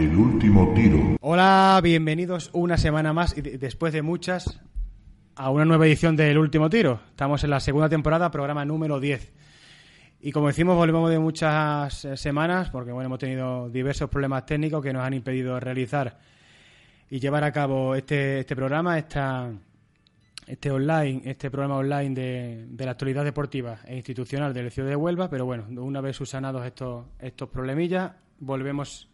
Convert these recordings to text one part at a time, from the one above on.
El último tiro. Hola, bienvenidos una semana más y de- después de muchas a una nueva edición del Último Tiro. Estamos en la segunda temporada, programa número 10. Y como decimos, volvemos de muchas eh, semanas porque bueno, hemos tenido diversos problemas técnicos que nos han impedido realizar y llevar a cabo este, este programa, esta, este online, este programa online de, de la actualidad deportiva e institucional del Ciudad de Huelva. Pero bueno, una vez subsanados estos, estos problemillas, volvemos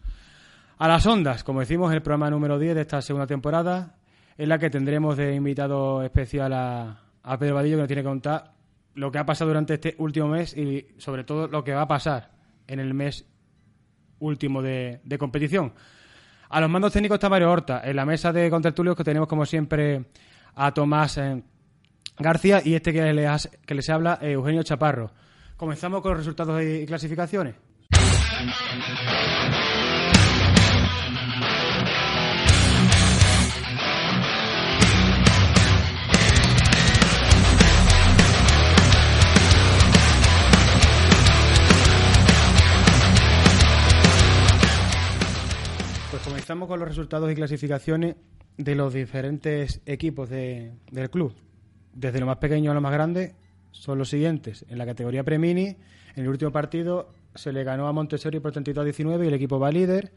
a las ondas, como decimos, el programa número 10 de esta segunda temporada, en la que tendremos de invitado especial a, Pedro Vadillo, que nos tiene que contar lo que ha pasado durante este último mes y sobre todo lo que va a pasar en el mes último de, de competición. A los mandos técnicos está Mario Horta, en la mesa de contertulios que tenemos como siempre a Tomás eh, García y este que les, que les habla, eh, Eugenio Chaparro. Comenzamos con los resultados y clasificaciones. Pues comenzamos con los resultados y clasificaciones de los diferentes equipos de- del club. Desde lo más pequeño a lo más grande son los siguientes. En la categoría Premini, en el último partido se le ganó a Montessori por 32 a 19 y el equipo va líder.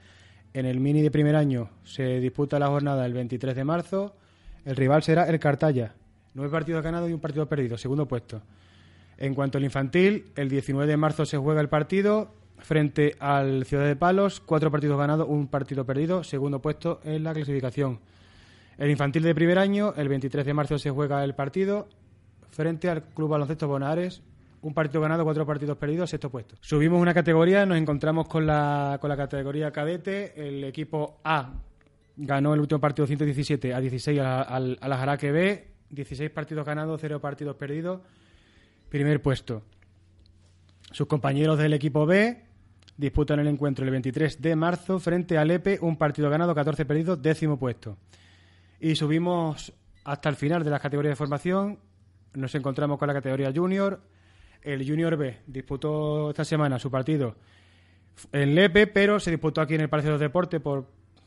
En el Mini de primer año se disputa la jornada el 23 de marzo. El rival será el Cartaya. Nueve partidos ganados y un partido perdido, segundo puesto. En cuanto al infantil, el 19 de marzo se juega el partido frente al Ciudad de Palos, cuatro partidos ganados, un partido perdido, segundo puesto en la clasificación. El infantil de primer año, el 23 de marzo se juega el partido frente al Club Baloncesto Bonares, un partido ganado, cuatro partidos perdidos, sexto puesto. Subimos una categoría, nos encontramos con la, con la categoría cadete, el equipo A ganó el último partido 117 a 16 a, a la Jaraque B, 16 partidos ganados, cero partidos perdidos, primer puesto. Sus compañeros del equipo B disputan el encuentro el 23 de marzo frente al EPE, un partido ganado, 14 perdidos, décimo puesto. Y subimos hasta el final de las categorías de formación. Nos encontramos con la categoría Junior. El Junior B disputó esta semana su partido en Lepe, pero se disputó aquí en el Palacio de los Deportes por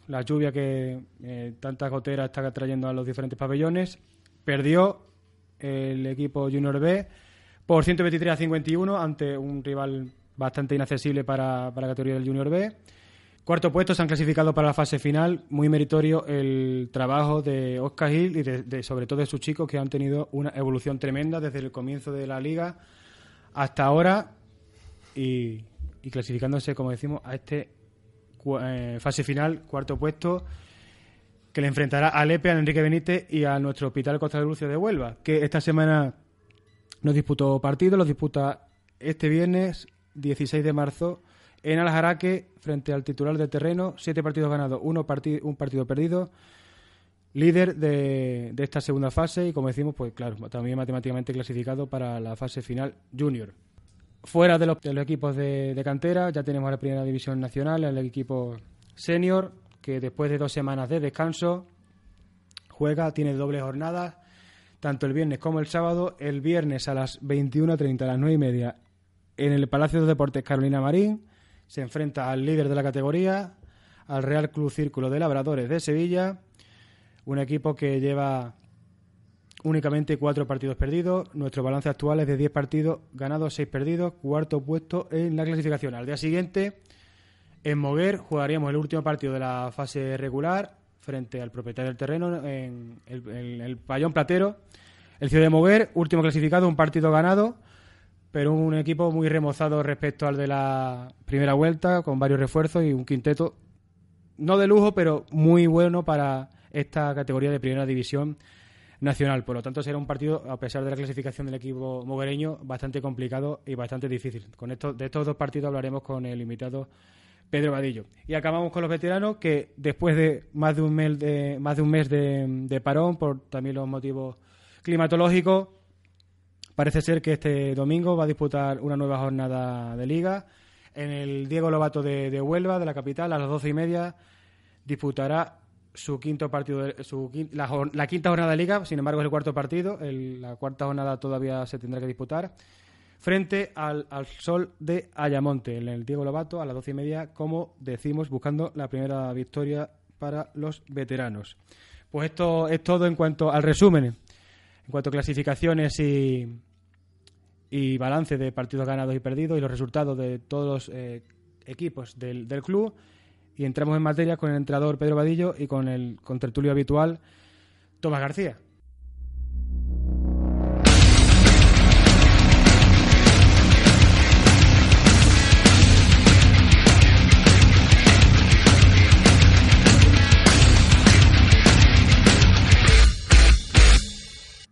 la lluvia que eh, tanta gotera está trayendo a los diferentes pabellones. Perdió el equipo Junior B por 123 a 51 ante un rival bastante inaccesible para, para la categoría del Junior B. Cuarto puesto se han clasificado para la fase final. Muy meritorio el trabajo de Oscar Gil y de, sobre todo de sus chicos que han tenido una evolución tremenda desde el comienzo de la liga hasta ahora y, clasificándose, como decimos, a este eh, fase final, cuarto puesto, que le enfrentará al EPE, a Enrique Benítez y a nuestro Hospital Costa de Lucio de Huelva, que esta semana no disputó partido, los disputa este viernes 16 de marzo en Aljaraque frente al titular de terreno, siete partidos ganados, uno un partido perdido, líder de, de esta segunda fase y como decimos, pues claro, también matemáticamente clasificado para la fase final junior. Fuera de los, de los equipos de, de cantera, ya tenemos a la primera división nacional, el equipo senior, que después de dos semanas de descanso juega, tiene doble jornada, tanto el viernes como el sábado. El viernes a las 21.30, a las 9 y media, en el Palacio de Deportes Carolina Marín, se enfrenta al líder de la categoría, al Real Club Círculo de Labradores de Sevilla, un equipo que lleva únicamente cuatro partidos perdidos. Nuestro balance actual es de 10 partidos ganados, 6 perdidos, cuarto puesto en la clasificación. Al día siguiente, en Moguer, jugaríamos el último partido de la fase regular frente al propietario del terreno en el, en el pabellón platero. El Ciudad de Moguer, último clasificado, un partido ganado, pero un equipo muy remozado respecto al de la primera vuelta, con varios refuerzos y un quinteto no de lujo, pero muy bueno para esta categoría de primera división nacional. Por lo tanto, será un partido, a pesar de la clasificación del equipo moguereño, bastante complicado y bastante difícil. Con esto, de estos dos partidos hablaremos con el invitado Pedro Vadillo. Y acabamos con los veteranos que después de más de un mes de, más de, un mes de, parón, por también los motivos climatológicos, parece ser que este domingo va a disputar una nueva jornada de liga. En el Diego Lobato de, de Huelva, de la capital, a las doce y media, disputará su quinto partido, su, la, quinta jornada de liga, sin embargo es el cuarto partido, la cuarta jornada todavía se tendrá que disputar, frente al, Sol de Ayamonte, en el Diego Lobato, a las doce y media, como decimos, buscando la primera victoria para los veteranos. Pues esto es todo en cuanto al resumen, en cuanto a clasificaciones y, y balance de partidos ganados y perdidos y los resultados de todos los eh, equipos del, del club y entramos en materia con el entrenador Pedro Vadillo y con el contertulio habitual Tomás García.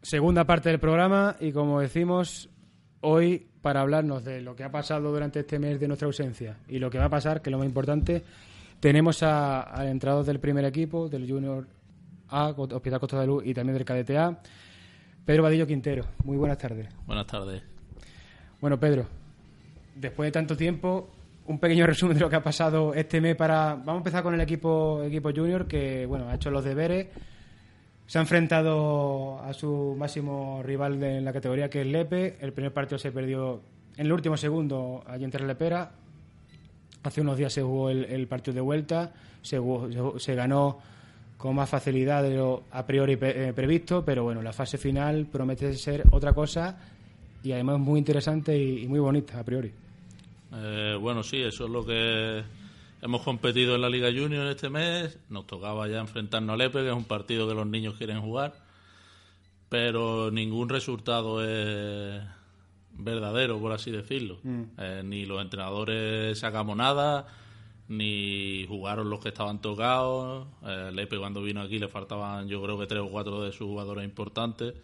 Segunda parte del programa y como decimos hoy para hablarnos de lo que ha pasado durante este mes de nuestra ausencia y lo que va a pasar, que es lo más importante, tenemos al entrenador del primer equipo, del Junior A, Hospital Costa de Luz y también del KDTA, Pedro Vadillo Quintero. Muy buenas tardes. Buenas tardes. Bueno, Pedro, después de tanto tiempo, un pequeño resumen de lo que ha pasado este mes para... Vamos a empezar con el equipo, equipo Junior, que bueno ha hecho los deberes. Se ha enfrentado a su máximo rival en la categoría, que es Lepe. El primer partido se perdió en el último segundo allí en Lepera. Hace unos días se jugó el, partido de vuelta, se, se, ganó con más facilidad de lo a priori eh, previsto, pero bueno, la fase final promete ser otra cosa y además muy interesante y, muy bonita a priori. Eh, bueno, sí, eso es lo que hemos competido en la Liga Junior este mes. Nos tocaba ya enfrentarnos a Lepe, que es un partido que los niños quieren jugar, pero ningún resultado es verdadero, por así decirlo. Mm. Eh, ni los entrenadores sacamos nada, ni jugaron los que estaban tocados. Eh, Lepe cuando vino aquí le faltaban yo creo que tres o cuatro de sus jugadores importantes.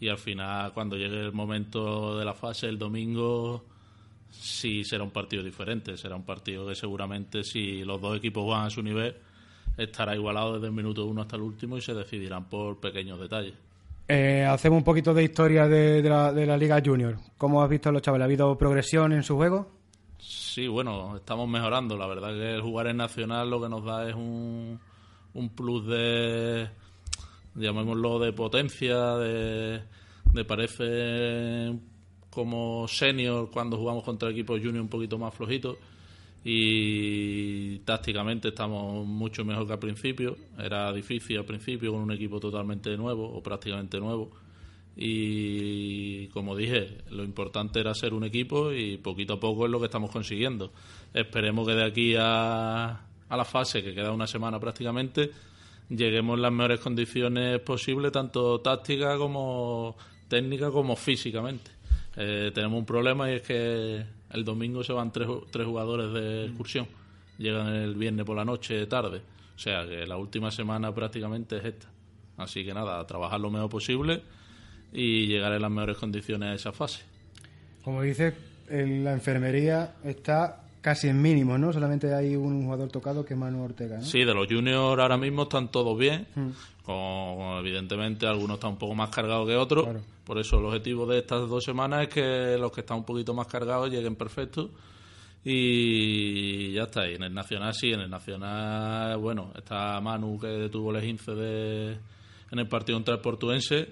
Y al final, cuando llegue el momento de la fase, el domingo, sí será un partido diferente. Será un partido que seguramente, si los dos equipos van a su nivel, estará igualado desde el minuto uno hasta el último y se decidirán por pequeños detalles. Eh, hacemos un poquito de historia de, la, de, la, Liga Junior. ¿Cómo has visto a los chavales? ¿Ha habido progresión en su juego? Sí, bueno, estamos mejorando. La verdad que el jugar en Nacional lo que nos da es un, un plus de, llamémoslo, de potencia, de, de parece como senior cuando jugamos contra equipos junior un poquito más flojitos y tácticamente estamos mucho mejor que al principio. Era difícil al principio con un equipo totalmente nuevo o prácticamente nuevo. Y como dije, lo importante era ser un equipo y poquito a poco es lo que estamos consiguiendo. Esperemos que de aquí a, a la fase, que queda una semana prácticamente, lleguemos en las mejores condiciones posibles, tanto táctica como técnica como físicamente. Eh, tenemos un problema y es que el domingo se van tres, tres jugadores de excursión. Llegan el viernes por la noche, tarde. O sea que la última semana prácticamente es esta. Así que nada, a trabajar lo mejor posible y llegar en las mejores condiciones a esa fase. Como dices, la enfermería está casi en mínimo, ¿no? Solamente hay un jugador tocado que es Manu Ortega, ¿no? Sí, de los juniors ahora mismo están todos bien. Con, evidentemente algunos están un poco más cargados que otros. Por eso el objetivo de estas dos semanas es que los que están un poquito más cargados lleguen perfectos. Y ya está. Y en el Nacional sí, en el Nacional, bueno, está Manu que tuvo el 15 de, en el partido contra el Portuense,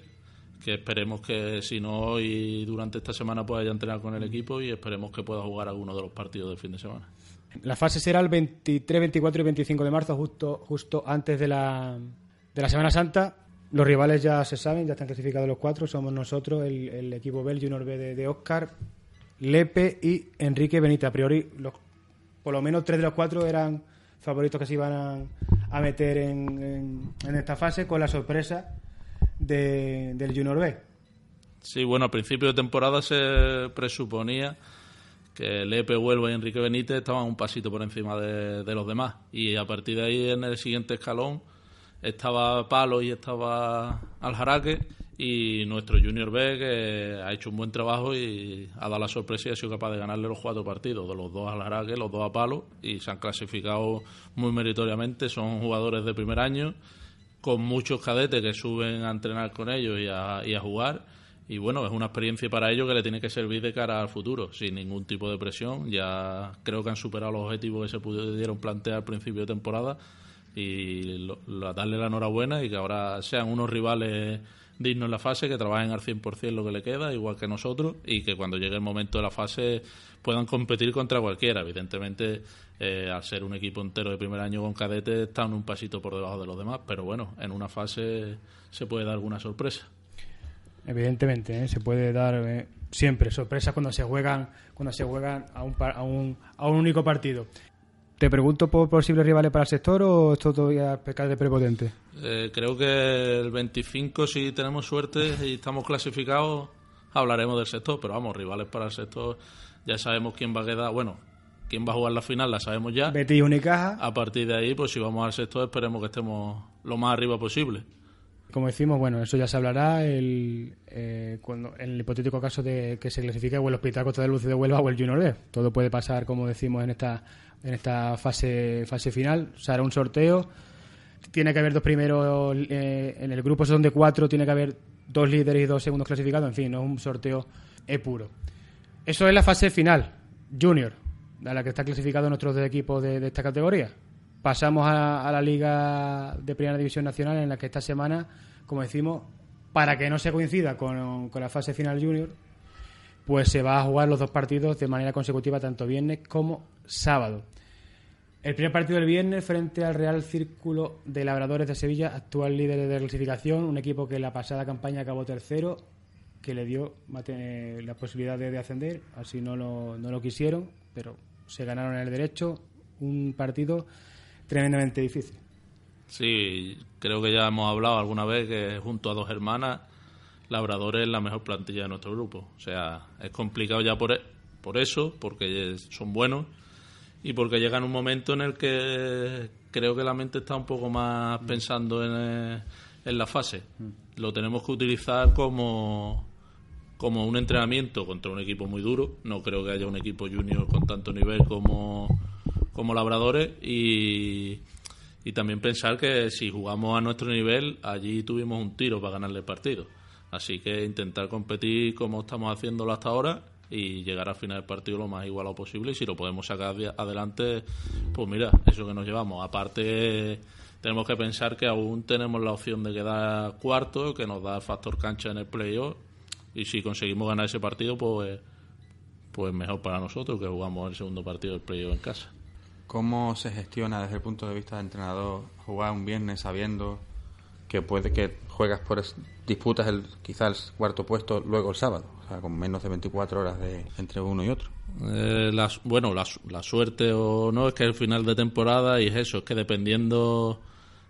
que esperemos que si no hoy durante esta semana pueda ya entrenar con el equipo y esperemos que pueda jugar alguno de los partidos del fin de semana. La fase será el 23, 24 y 25 de marzo, justo, justo antes de la, de la Semana Santa. Los rivales ya se saben, ya están clasificados los cuatro. Somos nosotros, el, equipo Bel, Junior B de, Oscar, Lepe y Enrique Benita. A priori, los, por lo menos tres de los cuatro eran favoritos que se iban a, meter en, esta fase, con la sorpresa del Junior B. Sí, bueno, a principio de temporada se presuponía que Lepe, Huelva y Enrique Benítez estaban un pasito por encima de, de los demás. Y a partir de ahí, en el siguiente escalón, estaba Palo y estaba Aljaraque y nuestro Junior B que ha hecho un buen trabajo y ha dado la sorpresa y ha sido capaz de ganarle los cuatro partidos, de los dos a Aljaraque, los dos a Palo y se han clasificado muy meritoriamente, son jugadores de primer año con muchos cadetes que suben a entrenar con ellos y a, jugar y bueno, es una experiencia para ellos que le tiene que servir de cara al futuro, sin ningún tipo de presión. Ya creo que han superado los objetivos que se pudieron plantear al principio de temporada y darle la enhorabuena y que ahora sean unos rivales dignos en la fase, que trabajen al 100% lo que le queda, igual que nosotros, y que cuando llegue el momento de la fase puedan competir contra cualquiera. Evidentemente, eh, al ser un equipo entero de primer año con cadete, están un pasito por debajo de los demás, pero bueno, en una fase se puede dar alguna sorpresa. Evidentemente, ¿eh? se puede dar eh, siempre sorpresas cuando se juegan cuando se juegan a un, a un, a un único partido. ¿Te pregunto por posibles rivales para el sector o esto todavía pecar de prepotente? Eh, creo que el 25, si tenemos suerte y estamos clasificados, hablaremos del sector, pero vamos, rivales para el sector, ya sabemos quién va a quedar, bueno, quién va a jugar la final, la sabemos ya. Betis y Unicaja. A partir de ahí, pues si vamos al sector, esperemos que estemos lo más arriba posible. Como decimos, bueno, eso ya se hablará el, eh, cuando, en el hipotético caso de que se clasifique o el Hospital Costa de Luz de Huelva o el Junior B. Todo puede pasar, como decimos, en esta en esta fase fase final. Se hará un sorteo. Tiene que haber dos primeros eh, en el grupo, son de cuatro, tiene que haber dos líderes y dos segundos clasificados. En fin, no es un sorteo e puro. Eso es la fase final, Junior, a la que está clasificado nuestros dos equipos de, esta categoría. Pasamos a, la Liga de Primera División Nacional, en la que esta semana, como decimos, para que no se coincida con, la fase final Junior, pues se va a jugar los dos partidos de manera consecutiva, tanto viernes como sábado. El primer partido del viernes frente al Real Círculo de Labradores de Sevilla, actual líder de clasificación, un equipo que la pasada campaña acabó tercero, que le dio la posibilidad de, ascender, así no lo, no lo quisieron, pero se ganaron el derecho, un partido tremendamente difícil. Sí, creo que ya hemos hablado alguna vez que junto a dos hermanas, Labradores es la mejor plantilla de nuestro grupo. O sea, es complicado ya por, e, por eso, porque son buenos y porque llega en un momento en el que creo que la mente está un poco más pensando en, eh, en la fase. Lo tenemos que utilizar como, como un entrenamiento contra un equipo muy duro. No creo que haya un equipo junior con tanto nivel como, como Labradores y, y también pensar que si jugamos a nuestro nivel, allí tuvimos un tiro para ganarle el partido. Así que intentar competir como estamos haciéndolo hasta ahora y llegar al final del partido lo más igualado posible y si lo podemos sacar adelante, pues mira, eso que nos llevamos. Aparte, tenemos que pensar que aún tenemos la opción de quedar cuarto, que nos da el factor cancha en el playoff y si conseguimos ganar ese partido, pues, pues mejor para nosotros que jugamos el segundo partido del playoff en casa. ¿Cómo se gestiona desde el punto de vista del entrenador jugar un viernes sabiendo que puede que juegas por disputas el quizás el cuarto puesto luego el sábado, o sea, con menos de 24 horas de entre uno y otro. Eh, bueno, la, la, suerte o no es que el final de temporada y es eso, es que dependiendo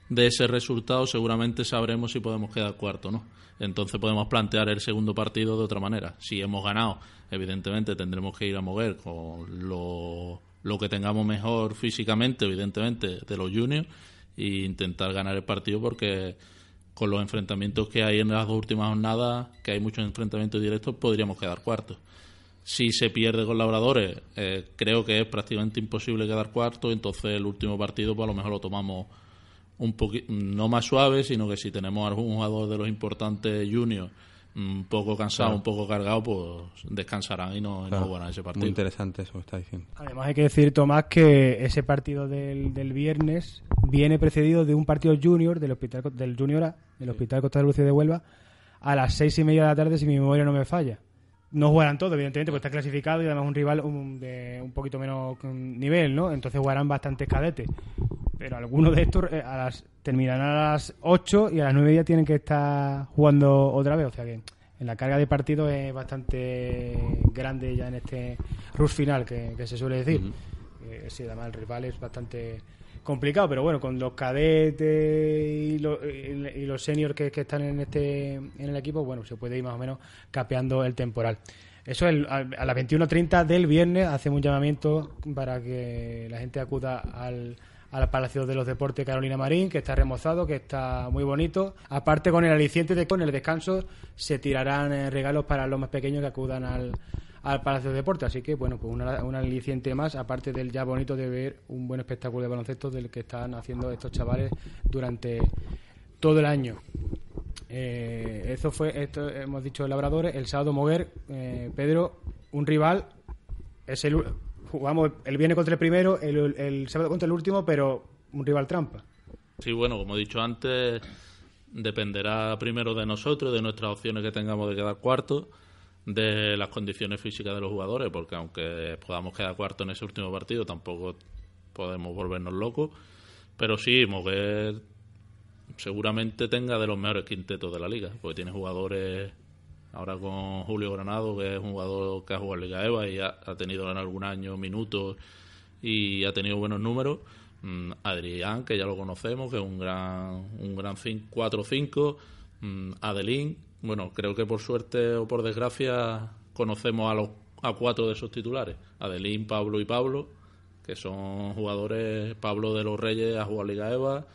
de ese resultado seguramente sabremos si podemos quedar cuarto, ¿no? Entonces podemos plantear el segundo partido de otra manera. Si hemos ganado, evidentemente tendremos que ir a mover con lo, lo que tengamos mejor físicamente, evidentemente, de los juniors e intentar ganar el partido porque con los enfrentamientos que hay en las dos últimas jornadas, que hay muchos enfrentamientos directos, podríamos quedar cuartos. Si se pierde con Labradores, eh, creo que es prácticamente imposible quedar cuarto, entonces el último partido pues a lo mejor lo tomamos un poquito, no más suave, sino que si tenemos algún jugador de los importantes juniors un poco cansado, un poco cargado, pues descansarán y no, jugarán ese partido. Muy interesante eso que está diciendo. Además hay que decir, Tomás, que ese partido del, del viernes viene precedido de un partido junior del hospital del Junior A, del Hospital Costa de Lucio de Huelva, a las seis y media de la tarde, si mi memoria no me falla. No jugarán todos, evidentemente, porque está clasificado y además un rival de un poquito menos nivel, ¿no? Entonces jugarán bastantes cadetes. Pero algunos de estos eh, a las, terminarán a las 8 y a las 9 ya tienen que estar jugando otra vez. O sea que en la carga de partido es bastante grande ya en este rush final que, se suele decir. sí, además el rival es bastante complicado, pero bueno, con los cadetes y, los, y los seniors que, que, están en este en el equipo, bueno, se puede ir más o menos capeando el temporal. Eso es a las 21.30 del viernes hacemos un llamamiento para que la gente acuda al, al Palacio de los Deportes Carolina Marín, que está remozado, que está muy bonito. Aparte, con el aliciente de con el descanso, se tirarán eh, regalos para los más pequeños que acudan al, al Palacio de Deportes. Así que, bueno, pues una, aliciente más, aparte del ya bonito de ver un buen espectáculo de baloncesto del que están haciendo estos chavales durante todo el año. Eh, eso fue, esto hemos dicho labradores, el sábado Moguer, eh, Pedro, un rival, es el, jugamos el viernes contra el primero, el, el sábado contra el último, pero un rival trampa. Sí, bueno, como he dicho antes, dependerá primero de nosotros, de nuestras opciones que tengamos de quedar cuarto, de las condiciones físicas de los jugadores, porque aunque podamos quedar cuarto en ese último partido, tampoco podemos volvernos locos. Pero sí, Moguer seguramente tenga de los mejores quintetos de la liga, porque tiene jugadores ahora con Julio Granado, que es un jugador que ha jugado en Liga EVA y ha, tenido en algún año minutos y ha tenido buenos números. Mm, Adrián, que ya lo conocemos, que es un gran, un gran 4-5. Mm, Adelín, bueno, creo que por suerte o por desgracia conocemos a los a cuatro de esos titulares, Adelín, Pablo y Pablo, que son jugadores, Pablo de los Reyes ha jugado Liga EVA,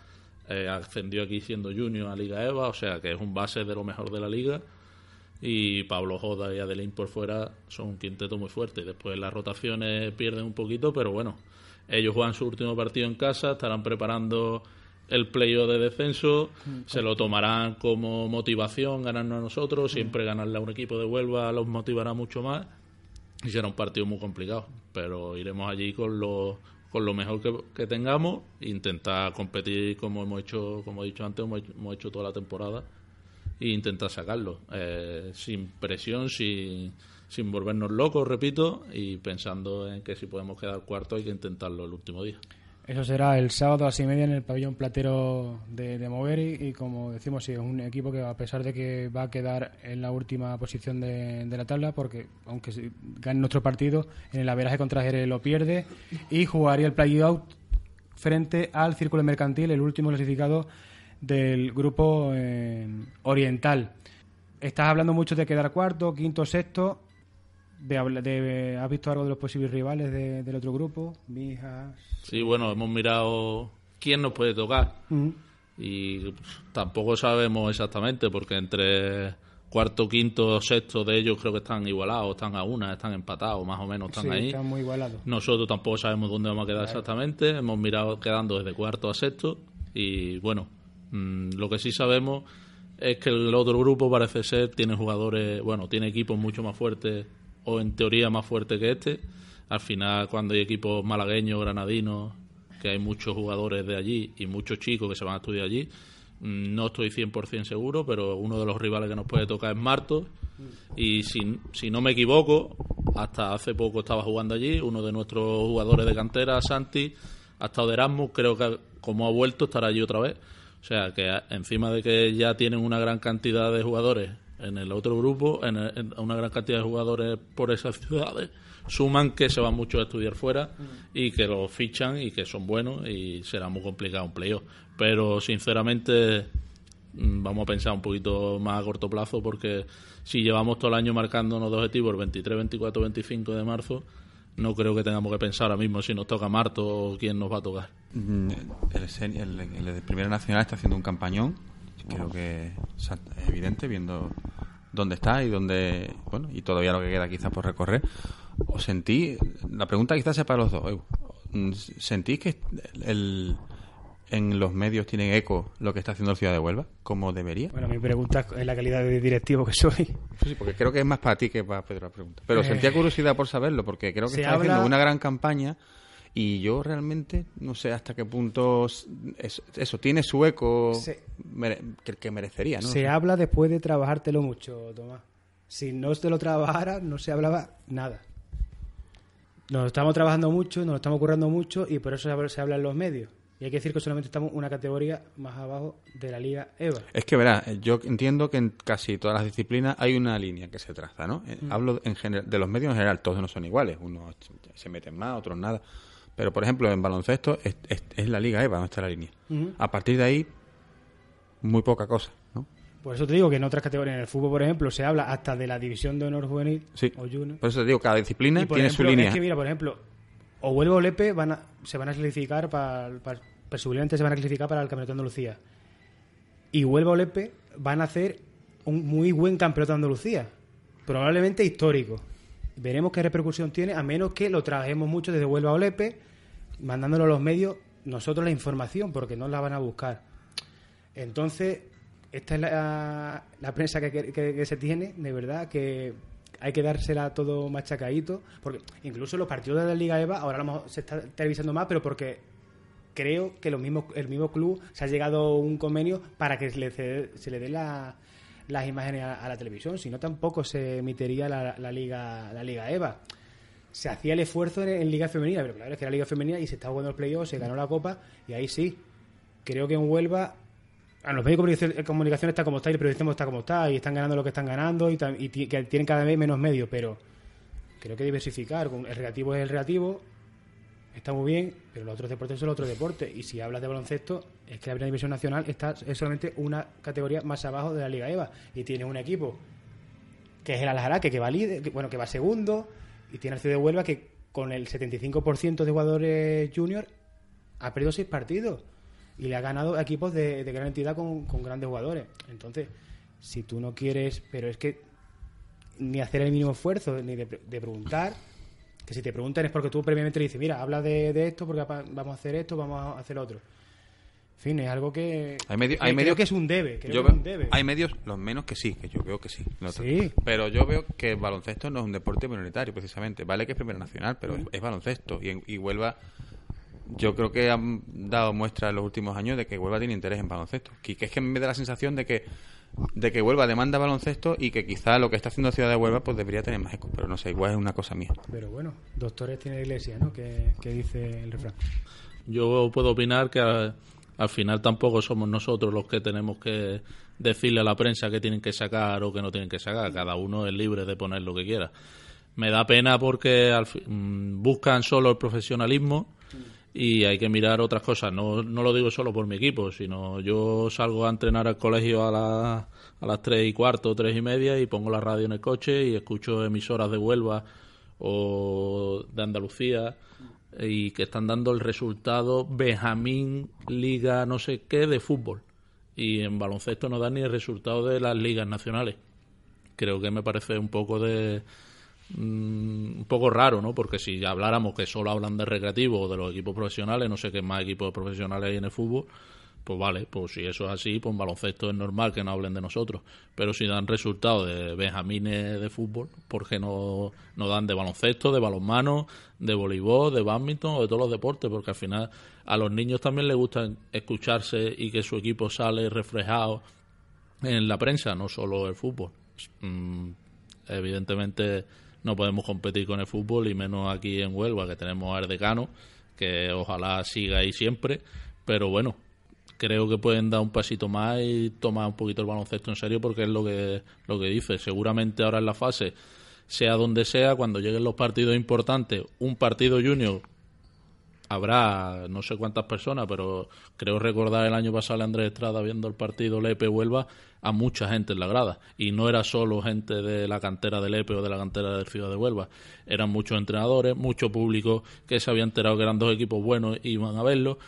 eh, ascendió aquí siendo junior a Liga EVA, o sea que es un base de lo mejor de la liga. Y Pablo Joda y Adelín por fuera son un quinteto muy fuerte. Después las rotaciones pierden un poquito, pero bueno, ellos juegan su último partido en casa, estarán preparando el playoff de descenso, se lo tomarán como motivación ganarnos a nosotros, siempre ganarle a un equipo de Huelva los motivará mucho más y será un partido muy complicado, pero iremos allí con lo, con lo mejor que, que tengamos e intentar competir como hemos hecho, como he dicho antes, hecho, hemos hecho toda la temporada e intentar sacarlo, eh, sin presión, sin, sin volvernos locos, repito, y pensando en que si podemos quedar cuarto hay que intentarlo el último día. Eso será el sábado a las y media en el pabellón platero de, de Moveri y como decimos, sí, es un equipo que a pesar de que va a quedar en la última posición de, de la tabla, porque aunque gane nuestro partido, en el averaje contra Jerez lo pierde y jugaría el play-out frente al Círculo Mercantil, el último clasificado del grupo eh, oriental. Estás hablando mucho de quedar cuarto, quinto, sexto. De, de, ¿Has visto algo de los posibles rivales de, del otro grupo? Mijas. Sí, bueno, hemos mirado quién nos puede tocar. Uh -huh. Y pues, tampoco sabemos exactamente, porque entre cuarto, quinto, sexto de ellos creo que están igualados, están a una, están empatados, más o menos están sí, ahí. Están muy igualados. Nosotros tampoco sabemos dónde vamos a quedar claro. exactamente. Hemos mirado quedando desde cuarto a sexto. Y bueno, mmm, lo que sí sabemos es que el otro grupo parece ser tiene jugadores, bueno, tiene equipos mucho más fuertes o en teoría más fuertes que este. Al final, cuando hay equipos malagueños, granadinos, que hay muchos jugadores de allí y muchos chicos que se van a estudiar allí, mm, no estoy 100% seguro, pero uno de los rivales que nos puede tocar es Martos. Y si, si no me equivoco, hasta hace poco estaba jugando allí, uno de nuestros jugadores de cantera, Santi, ha estado de Erasmus, creo que como ha vuelto estará allí otra vez. O sea, que encima de que ya tienen una gran cantidad de jugadores en el otro grupo, en, una gran cantidad de jugadores por esas ciudades, suman que se van muchos a estudiar fuera y que los fichan y que son buenos y será muy complicado un playoff. Pero sinceramente mm, vamos a pensar un poquito más a corto plazo porque si llevamos todo el año marcándonos de objetivos el 23, 24, 25 de marzo, no creo que tengamos que pensar ahora mismo si nos toca Marto o quién nos va a tocar. El, el, el, el Primera Nacional está haciendo un campañón, creo que es evidente viendo dónde está y dónde, bueno, y todavía lo que queda quizás por recorrer. ¿Os sentí, la pregunta quizás sea para los dos, ¿sentís que el, en los medios tienen eco lo que está haciendo la ciudad de Huelva, como debería? Bueno, mi pregunta es la calidad de directivo que soy. Sí, porque creo que es más para ti que para Pedro la pregunta. Pero eh, sentía curiosidad por saberlo, porque creo que está habla... haciendo una gran campaña y yo realmente no sé hasta qué punto eso, eso tiene su eco se, que, que, merecería, ¿no? Se habla después de trabajártelo mucho, Tomás. Si no te lo trabajara, no se hablaba nada. Nos estamos trabajando mucho, nos estamos currando mucho y por eso se habla en los medios. Y hay que decir que solamente estamos una categoría más abajo de la Liga EVA. Es que, verá, yo entiendo que en casi todas las disciplinas hay una línea que se traza, ¿no? Mm. Hablo en general, de los medios en general, todos no son iguales. Unos se meten más, otros nada Pero, por ejemplo, en baloncesto es, es, la Liga EVA donde está la línea. A partir de ahí, muy poca cosa, ¿no? Por eso te digo que en otras categorías, en el fútbol, por ejemplo, se habla hasta de la división de honor juvenil sí. o junior. Por eso te digo, cada disciplina tiene su línea. Es que, mira, por ejemplo, o Huelva o Lepe van a, se van a clasificar para, presumiblemente se van a clasificar para el Campeonato de Andalucía. Y Huelva o Lepe van a hacer un muy buen Campeonato de Andalucía, probablemente histórico. Veremos qué repercusión tiene, a menos que lo trabajemos mucho desde Huelva o Lepe, mandándolo a los medios nosotros la información, porque no la van a buscar. Entonces, esta es la, prensa que, se tiene, de verdad, que hay que dársela todo machacadito, porque incluso los partidos de la Liga EVA ahora lo se está televisando más, pero porque creo que lo mismo, el mismo club se ha llegado a un convenio para que se le, se le dé las imágenes a, la televisión, si no tampoco se emitiría la, Liga la Liga EVA. Se hacía el esfuerzo en, Liga Femenina, pero claro, es que era Liga Femenina y se estaba jugando el playoff, se ganó la Copa y ahí sí. Creo que en Huelva a los medios de comunicación, está como está y el periodismo está como está y están ganando lo que están ganando y, que tienen cada vez menos medios, pero creo que diversificar. El relativo es el relativo, está muy bien, pero los otros deportes son los otros deportes. Y si hablas de baloncesto, es que la primera división nacional está, es solamente una categoría más abajo de la Liga EVA y tiene un equipo que es el Aljaraque, que va líder, bueno, que va segundo y tiene el de Huelva que con el 75% de jugadores junior ha perdido seis partidos y le ha ganado equipos de, gran entidad con, grandes jugadores. Entonces, si tú no quieres, pero es que ni hacer el mínimo esfuerzo, ni de, preguntar, que si te preguntan es porque tú previamente le dices, mira, habla de, esto porque vamos a hacer esto, vamos a hacer otro. En fin, es algo que, hay medio, hay creo que es un debe. yo un debe. Hay medios, los menos que sí, que yo veo que sí. sí. Pero yo veo que el baloncesto no es un deporte minoritario, precisamente. Vale que es primera nacional, pero es, baloncesto. Y, y Huelva yo creo que han dado muestra en los últimos años de que Huelva tiene interés en baloncesto. Que, es que me da la sensación de que de que Huelva demanda baloncesto y que quizá lo que está haciendo Ciudad de Huelva pues debería tener más eco, pero no sé, igual es una cosa mía. Pero bueno, doctores tiene iglesia, ¿no? Que, dice el refrán. Yo puedo opinar que al, final tampoco somos nosotros los que tenemos que decirle a la prensa que tienen que sacar o que no tienen que sacar. Cada uno es libre de poner lo que quiera. Me da pena porque al mm, buscan solo el profesionalismo y hay que mirar otras cosas. No, no lo digo solo por mi equipo, sino yo salgo a entrenar al colegio a, a las tres y cuarto, tres y media y pongo la radio en el coche y escucho emisoras de Huelva o de Andalucía y que están dando el resultado Benjamín Liga no sé qué de fútbol y en baloncesto no dan ni el resultado de las ligas nacionales. Creo que me parece un poco de Mm, un poco raro, ¿no? Porque si habláramos que solo hablan de recreativo o de los equipos profesionales, no sé qué más equipos profesionales hay en el fútbol, pues vale, pues si eso es así, pues baloncesto es normal que no hablen de nosotros. Pero si dan resultados de benjamines de fútbol, ¿por qué no, no dan de baloncesto, de balonmano, de voleibol, de badminton o de todos los deportes? Porque al final a los niños también les gusta escucharse y que su equipo sale reflejado en la prensa, no solo el fútbol. Mm, evidentemente no podemos competir con el fútbol y menos aquí en Huelva que tenemos a Erdecano que ojalá siga ahí siempre pero bueno creo que pueden dar un pasito más y tomar un poquito el baloncesto en serio porque es lo que lo que dice seguramente ahora en la fase sea donde sea cuando lleguen los partidos importantes un partido junior habrá no sé cuántas personas, pero creo recordar el año pasado Andrés Estrada viendo el partido Lepe Huelva a mucha gente en la grada. Y no era solo gente de la cantera de Lepe o de la cantera de Ciudad de Huelva. Eran muchos entrenadores, mucho público que se había enterado que eran dos equipos buenos y iban a verlo.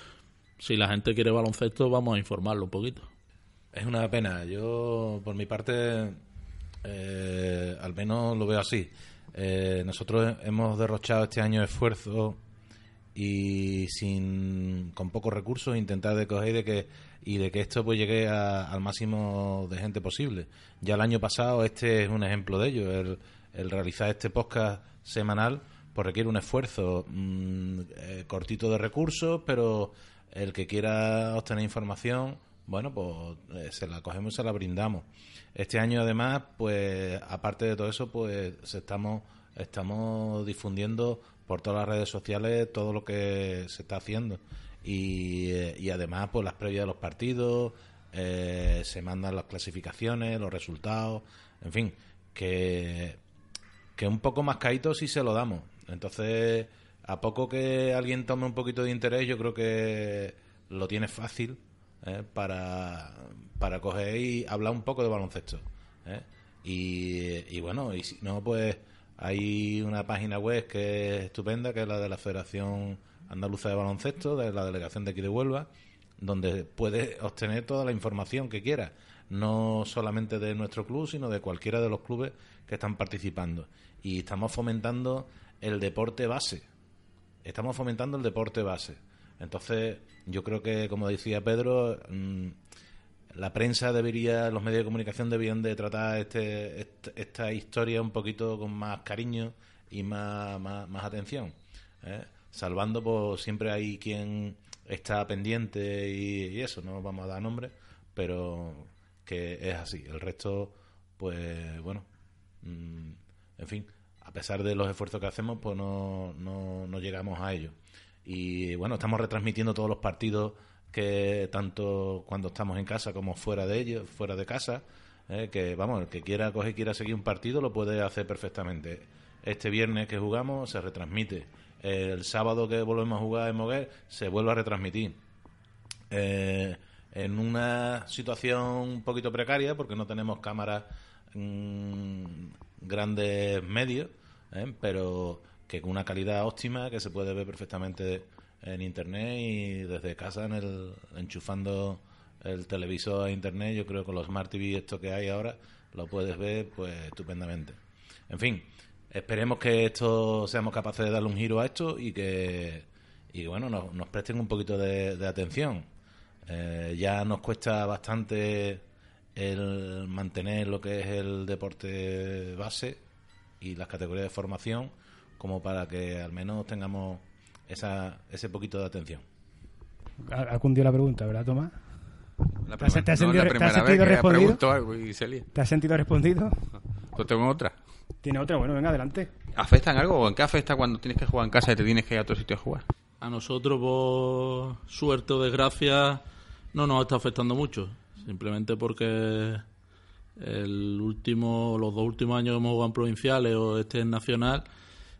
Si la gente quiere baloncesto, vamos a informarlo un poquito. Es una pena. Yo, por mi parte, eh, al menos lo veo así. Eh, nosotros hemos derrochado este año esfuerzo y sin con pocos recursos intentar de coger de que y de que esto pues llegue al máximo de gente posible. Ya el año pasado este es un ejemplo de ello. El, realizar este podcast semanal pues requiere un esfuerzo mm, eh, cortito de recursos, pero el que quiera obtener información, bueno, pues eh, se la cogemos y se la brindamos. Este año además, pues aparte de todo eso, pues estamos estamos difundiendo por todas las redes sociales todo lo que se está haciendo. Y, y además, pues las previas de los partidos, eh, se mandan las clasificaciones, los resultados, en fin, que, que un poco más caído sí se lo damos. Entonces, a poco que alguien tome un poquito de interés, yo creo que lo tiene fácil ¿eh? para, para coger y hablar un poco de baloncesto. ¿eh? Y, y bueno, y si no, pues hay una página web que es estupenda, que es la de la Federación Andaluza de Baloncesto, de la delegación de aquí de Huelva, donde puede obtener toda la información que quiera, no solamente de nuestro club, sino de cualquiera de los clubes que están participando. Y estamos fomentando el deporte base. Estamos fomentando el deporte base. Entonces, yo creo que, como decía Pedro, mm, la prensa debería, los medios de comunicación deberían de tratar este, este- esta historia un poquito con más cariño y más, más, atención. ¿eh? Salvando, pues siempre hay quien está pendiente y, y eso, no vamos a dar nombres, pero que es así. El resto, pues bueno, mm, en fin, a pesar de los esfuerzos que hacemos, pues no, no, no llegamos a ello. Y bueno, estamos retransmitiendo todos los partidos que tanto cuando estamos en casa como fuera de ellos, fuera de casa, eh, que vamos, el que quiera coger, quiera seguir un partido lo puede hacer perfectamente. Este viernes que jugamos se retransmite. El sábado que volvemos a jugar en Moguer se vuelve a retransmitir. Eh, en una situación un poquito precaria porque no tenemos cámaras mm, grandes medios, ¿eh? pero que con una calidad óptima que se puede ver perfectamente en internet y desde casa en el, enchufando el televisor a internet, yo creo que con los Smart TV esto que hay ahora lo puedes ver pues estupendamente. En fin, esperemos que esto seamos capaces de darle un giro a esto y que y bueno nos, nos presten un poquito de, atención. Eh, ya nos cuesta bastante el mantener lo que es el deporte base y las categorías de formación como para que al menos tengamos esa, ese poquito de atención. Ha cundido la pregunta, ¿verdad, Tomás? La ¿Te has- primera- te has no, sentido- la te has sentido respondido? preguntó algo y se lía. ¿Te has sentido respondido? Pues tengo otra. ¿Tiene otra? Bueno, venga, adelante. ¿Afectan algo o en qué afecta cuando tienes que jugar en casa y te tienes que ir a otro sitio a jugar? A nosotros, por suerte o desgracia, no nos está afectando mucho. Simplemente porque el último, los dos últimos años que hemos jugado en provinciales o este en nacional,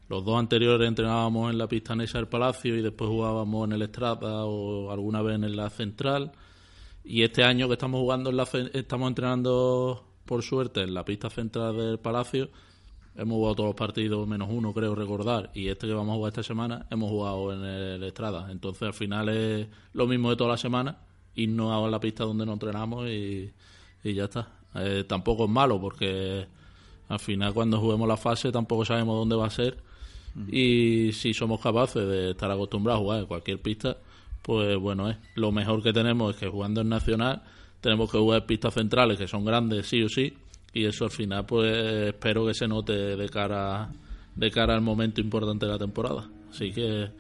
los dos anteriores entrenábamos en la pista Nesa del Palacio y después jugábamos en el Estrada o alguna vez en la Central. Y este año que estamos jugando en la estamos entrenando por suerte en la pista central del Palacio, hemos jugado todos los partidos menos uno, creo recordar, y este que vamos a jugar esta semana hemos jugado en el Estrada. Entonces al final es lo mismo de toda la semana, irnos a la pista donde nos entrenamos y ya está. Eh, tampoco es malo porque al final cuando juguemos la fase tampoco sabemos dónde va a ser y si somos capaces de estar acostumbrados a jugar en cualquier pista, pues bueno es. Lo mejor que tenemos es que jugando en Nacional tenemos que jugar pistas centrales que son grandes sí o sí y eso al final pues espero que se note de cara de cara al momento importante de la temporada. Así que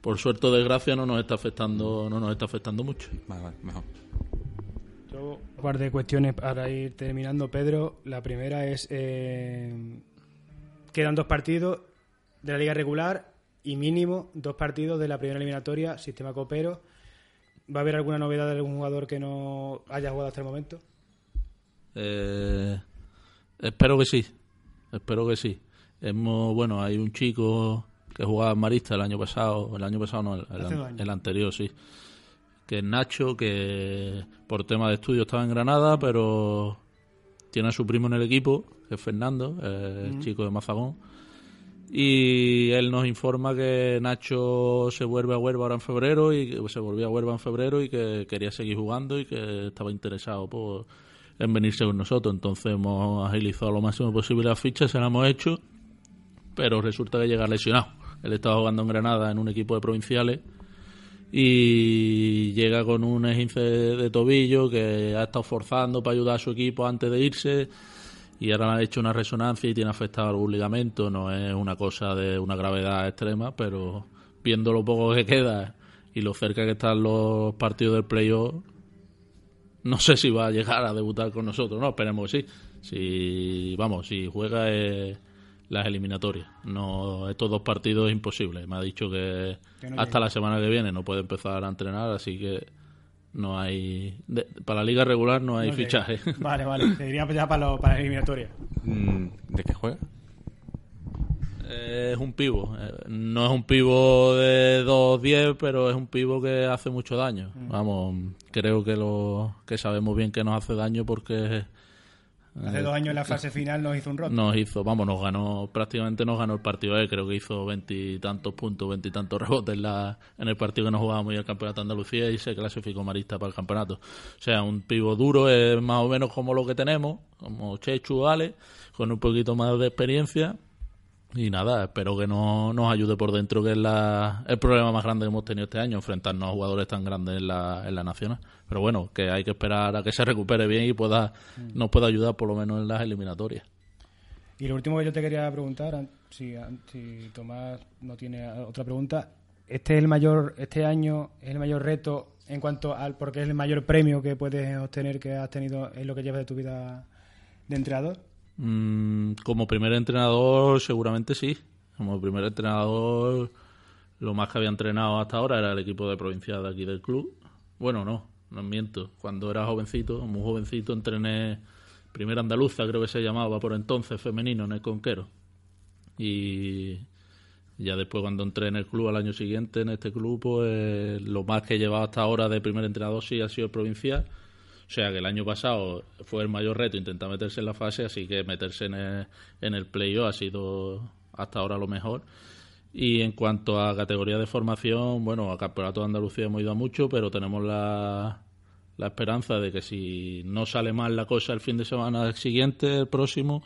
por suerte o desgracia no nos está afectando no nos está afectando mucho. Vale, vale, mejor. Yo un par de cuestiones para ir terminando, Pedro. La primera es, eh, quedan dos partidos de la liga regular y mínimo dos partidos de la primera eliminatoria, sistema copero. ¿Va a haber alguna novedad de algún jugador que no haya jugado hasta el momento? Eh, espero que sí. Espero que sí. Hemos, bueno, hay un chico que jugaba en Marista el año pasado, el año pasado no, el, anterior, sí. Que es Nacho, que por tema de estudio estaba en Granada, pero tiene a su primo en el equipo, que es Fernando, el chico de Mazagón. Y él nos informa que Nacho se vuelve a Huelva ahora en febrero y que se volvió a Huelva en febrero y que quería seguir jugando y que estaba interesado por, en venirse con nosotros. Entonces hemos agilizado lo máximo posible las fichas, se las hemos hecho, pero resulta que llega lesionado. Él estaba jugando en Granada en un equipo de provinciales y llega con un esguince de tobillo que ha estado forzando para ayudar a su equipo antes de irse y ahora ha hecho una resonancia y tiene afectado algún ligamento. No es una cosa de una gravedad extrema, pero viendo lo poco que queda y lo cerca que están los partidos del playoff, no sé si va a llegar a debutar con nosotros. No, esperemos que sí. Si, vamos, si juega eh, las eliminatorias. No, estos dos partidos es imposible. Me ha dicho que, Que no hasta la semana que viene no puede empezar a entrenar, así que no hay. de- para la liga regular no hay No fichaje. Vale, vale. Te diría ya para, lo- para la eliminatoria. Mm, ¿De qué juega? es un pivo. Eh, No es un pivo de 2-10, pero es un pivo que hace mucho daño. Vamos, creo que lo que sabemos bien que nos hace daño porque Hace dos años en la fase final nos hizo un roto. nos hizo, vamos, nos ganó, prácticamente nos ganó el partido él, creo que hizo veintitantos puntos, veintitantos rebotes en, la, en el partido que nos jugábamos y el campeonato de Andalucía y se clasificó Marista para el campeonato. O sea, un pivo duro es más o menos como lo que tenemos, como Chechu, Ale, con un poquito más de experiencia. Y nada, espero que no, nos ayude por dentro, que es la, el problema más grande que hemos tenido este año, enfrentarnos a jugadores tan grandes en la, en la nacional. Pero bueno, que hay que esperar a que se recupere bien y pueda nos pueda ayudar por lo menos en las eliminatorias. Y lo último que yo te quería preguntar, si, si Tomás no tiene otra pregunta, este es el mayor, este año es el mayor reto en cuanto al, porque es el mayor premio que puedes obtener que has tenido en lo que llevas de tu vida de entrenador. Mm, como primer entrenador, seguramente sí. Como primer entrenador, lo más que había entrenado hasta ahora era el equipo de provincial de aquí del club. Bueno, no, no miento. Cuando era jovencito, muy jovencito, entrené primera andaluza, creo que se llamaba por entonces, femenino, en el Conquero. Y ya después, cuando entré en el club al año siguiente, en este club, pues lo más que he llevado hasta ahora de primer entrenador sí ha sido el provincial. O sea que el año pasado fue el mayor reto intentar meterse en la fase, así que meterse en el, en el playoff ha sido hasta ahora lo mejor. Y en cuanto a categoría de formación, bueno, a Campeonato de Andalucía hemos ido a mucho, pero tenemos la, la esperanza de que si no sale mal la cosa el fin de semana siguiente, el próximo,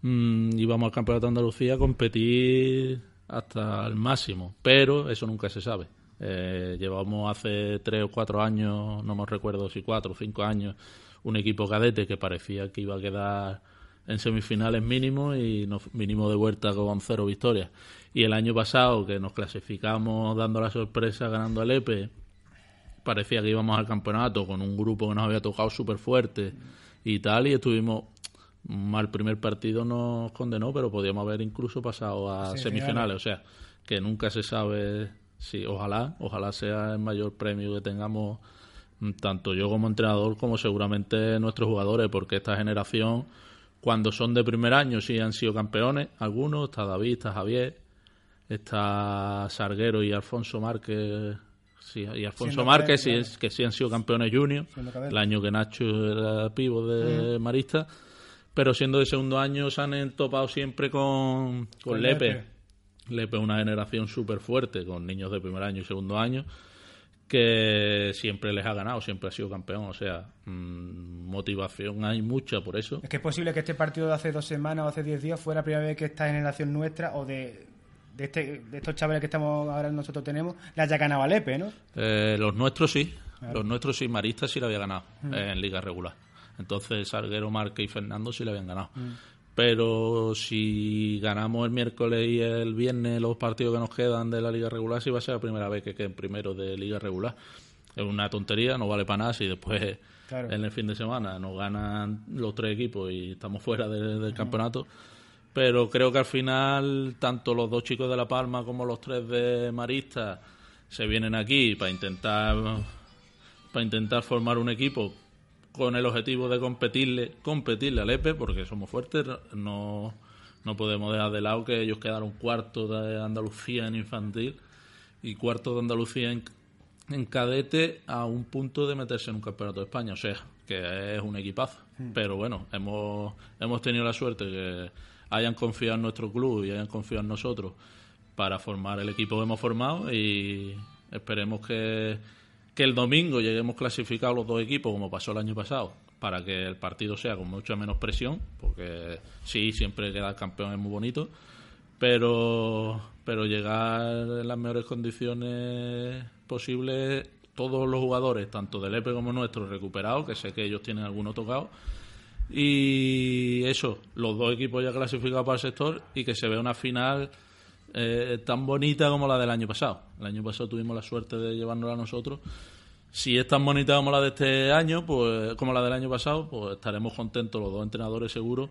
mm, y vamos al Campeonato de Andalucía a competir hasta el máximo. Pero eso nunca se sabe. Eh, llevamos hace tres o cuatro años, no me recuerdo si cuatro o cinco años, un equipo cadete que parecía que iba a quedar en semifinales mínimo y nos vinimos de vuelta con cero victorias. Y el año pasado, que nos clasificamos dando la sorpresa ganando el EPE, parecía que íbamos al campeonato con un grupo que nos había tocado súper fuerte y tal, y estuvimos mal primer partido nos condenó, pero podíamos haber incluso pasado a Semifinales. semifinales, o sea, que nunca se sabe si, ojalá, ojalá sea el mayor premio que tengamos mm, tanto yo como entrenador como seguramente nuestros jugadores, porque esta generación, cuando son de primer año, sí han sido campeones, algunos, está David, está Javier, está Sarguero y Alfonso Márquez, sí, y Alfonso Siendo Márquez, sí, es- que sí han sido campeones junior, el año que Nacho era pivo de Marista, pero siendo de segundo año se han topado siempre con, con, Con Lepe. Lepe. Lepe es una generación súper fuerte, con niños de primer año y segundo año, que siempre les ha ganado, siempre ha sido campeón. O sea, mm, motivación hay mucha por eso. Es que es posible que este partido de hace dos semanas o hace diez días fuera la primera vez que esta generación nuestra o de, de, este, de estos chavales que estamos ahora nosotros tenemos le haya ganado a Lepe, ¿no? Eh, los nuestros sí, los nuestros sí, Marista sí le había ganado Mm. eh, en liga regular. Entonces Salguero, Marque y Fernando sí le habían ganado. Mm. Pero si ganamos el miércoles y el viernes los partidos que nos quedan de la liga regular, sí va a ser la primera vez que queden primero de liga regular. Es una tontería, no vale para nada si después Claro. en el fin de semana nos ganan los tres equipos y estamos fuera de- del campeonato. Pero creo que al final, tanto los dos chicos de La Palma como los tres de Marista se vienen aquí para intentar para intentar formar un equipo con el objetivo de competirle competirle al EPE porque somos fuertes no, no podemos dejar de lado que ellos quedaron cuarto de Andalucía en infantil y cuarto de Andalucía en, en cadete a un punto de meterse en un campeonato de España o sea que es un equipazo. Pero bueno hemos hemos tenido la suerte que hayan confiado en nuestro club y hayan confiado en nosotros para formar el equipo que hemos formado y esperemos que, que el domingo lleguemos clasificados los dos equipos como pasó el año pasado para que el partido sea con mucha menos presión porque sí, siempre quedar campeón es muy bonito pero pero llegar en las mejores condiciones posibles todos los jugadores, tanto del EPE como nuestros, recuperados, que sé que ellos tienen alguno tocado, y eso, los dos equipos ya clasificados para el sector y que se vea una final eh, tan bonita como la del año pasado. El año pasado tuvimos la suerte de llevárnosla nosotros. Si es tan bonita como la de este año, pues como la del año pasado, pues estaremos contentos los dos entrenadores seguros.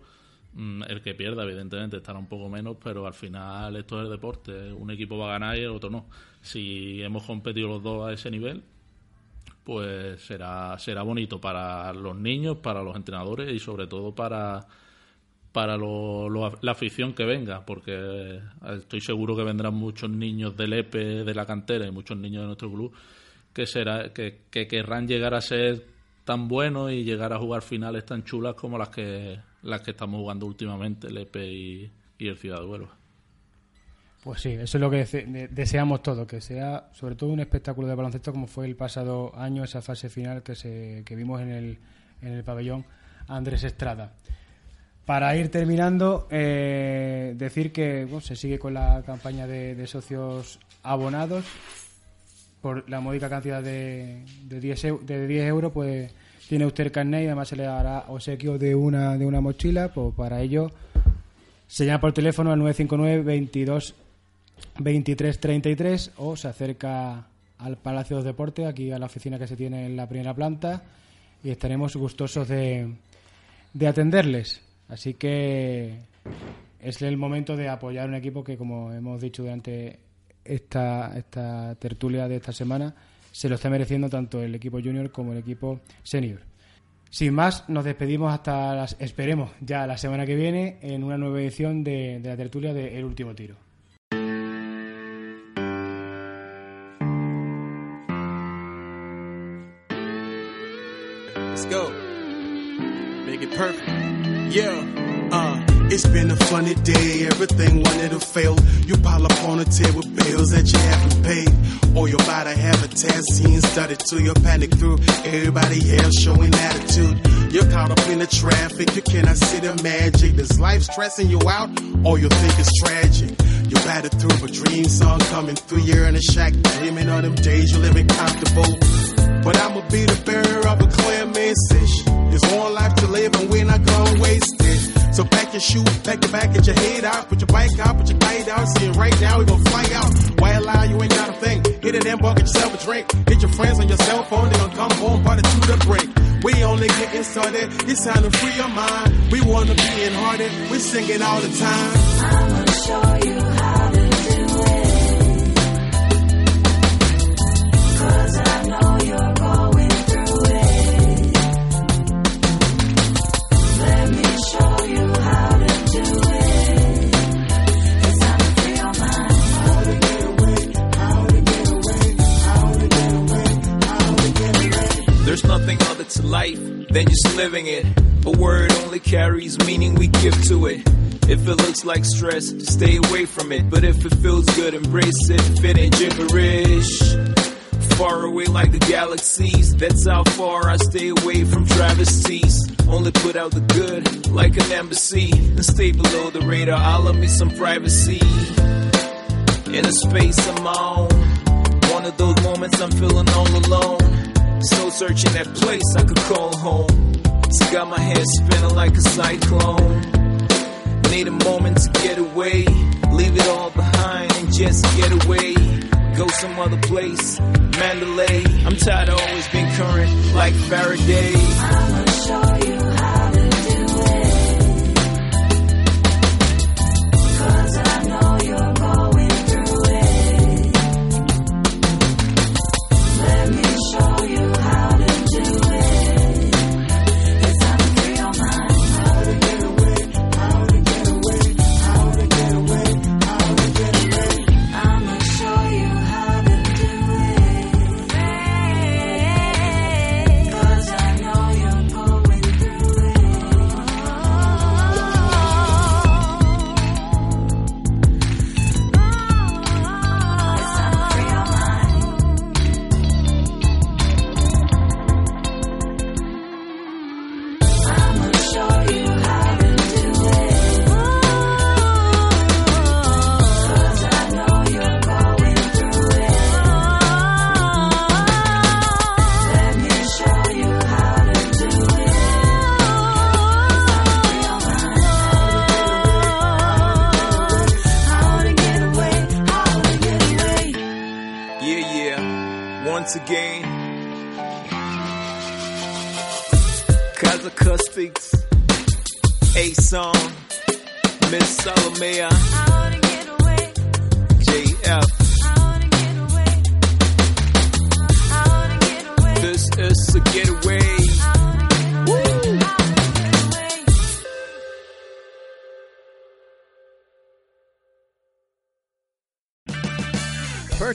Mm, El que pierda, evidentemente, estará un poco menos, pero al final esto es el deporte. Un equipo va a ganar y el otro no. Si hemos competido los dos a ese nivel, pues será será bonito para los niños, para los entrenadores y sobre todo para para lo, la afición que venga, porque eh, estoy seguro que vendrán muchos niños del EPE, de la cantera y muchos niños de nuestro club que será que, que querrán llegar a ser tan buenos y llegar a jugar finales tan chulas como las que las que estamos jugando últimamente el EPE y, el Ciudad de Huelva. Pues sí, eso es lo que deseamos todos, que sea sobre todo un espectáculo de baloncesto como fue el pasado año, esa fase final que, se, que vimos en el, en el pabellón Andrés Estrada. Para ir terminando, eh, decir que se sigue con la campaña de, socios abonados. Por la módica cantidad de, de, 10, de 10 euros, pues tiene usted el carnet y además se le dará obsequio de una, de una mochila. Pues para ello, se llama por teléfono al 959 22 23 33 o se acerca al Palacio de Deportes, aquí a la oficina que se tiene en la primera planta, y estaremos gustosos de atenderles. Así que es el momento de apoyar un equipo que, como hemos dicho durante esta, esta tertulia de esta semana, se lo está mereciendo tanto el equipo junior como el equipo senior. Sin más, nos despedimos hasta las, esperemos ya la semana que viene en una nueva edición de, la tertulia de El Último Tiro. Let's go. Make it perfect. Yeah, uh, it's been a funny day, everything wanted to fail. You pile up on a table with bills that you haven't paid. Or you're about to have a test scene started to your panic through. Everybody else showing attitude. You're caught up in the traffic, you cannot see the magic. Does life stressing you out, or you think it's tragic? You battered through a dream song coming through, you're in a shack, dreaming of them days you're living comfortable. But I'ma be the bearer of a clear message. There's one life to live and we're not gonna waste it. So pack your shoe, pack your bag, get your head out, put your bike out, put your kite out, see it right now, we gon' fly out. Why allow you ain't got a thing? Hit it and bucket yourself a drink. Get your friends on your cell phone, they gon' come home, party to the break. We only getting started, it's time to free your mind. We wanna be in hearted, we sing it all the time. I'ma show you nothing other to life than just living it. A word only carries meaning we give to it. If it looks like stress, stay away from it. But if it feels good, embrace it. If it ain't gibberish, far away like the galaxies. That's how far I stay away from travesties. Only put out the good like an embassy. And stay below the radar. I'll love me some privacy. In a space of my own. One of those moments I'm feeling all alone. So searching that place I could call home. So got my head spinning like a cyclone. Need a moment to get away. Leave it all behind and just get away. Go some other place. Mandalay. I'm tired of always being current like Faraday.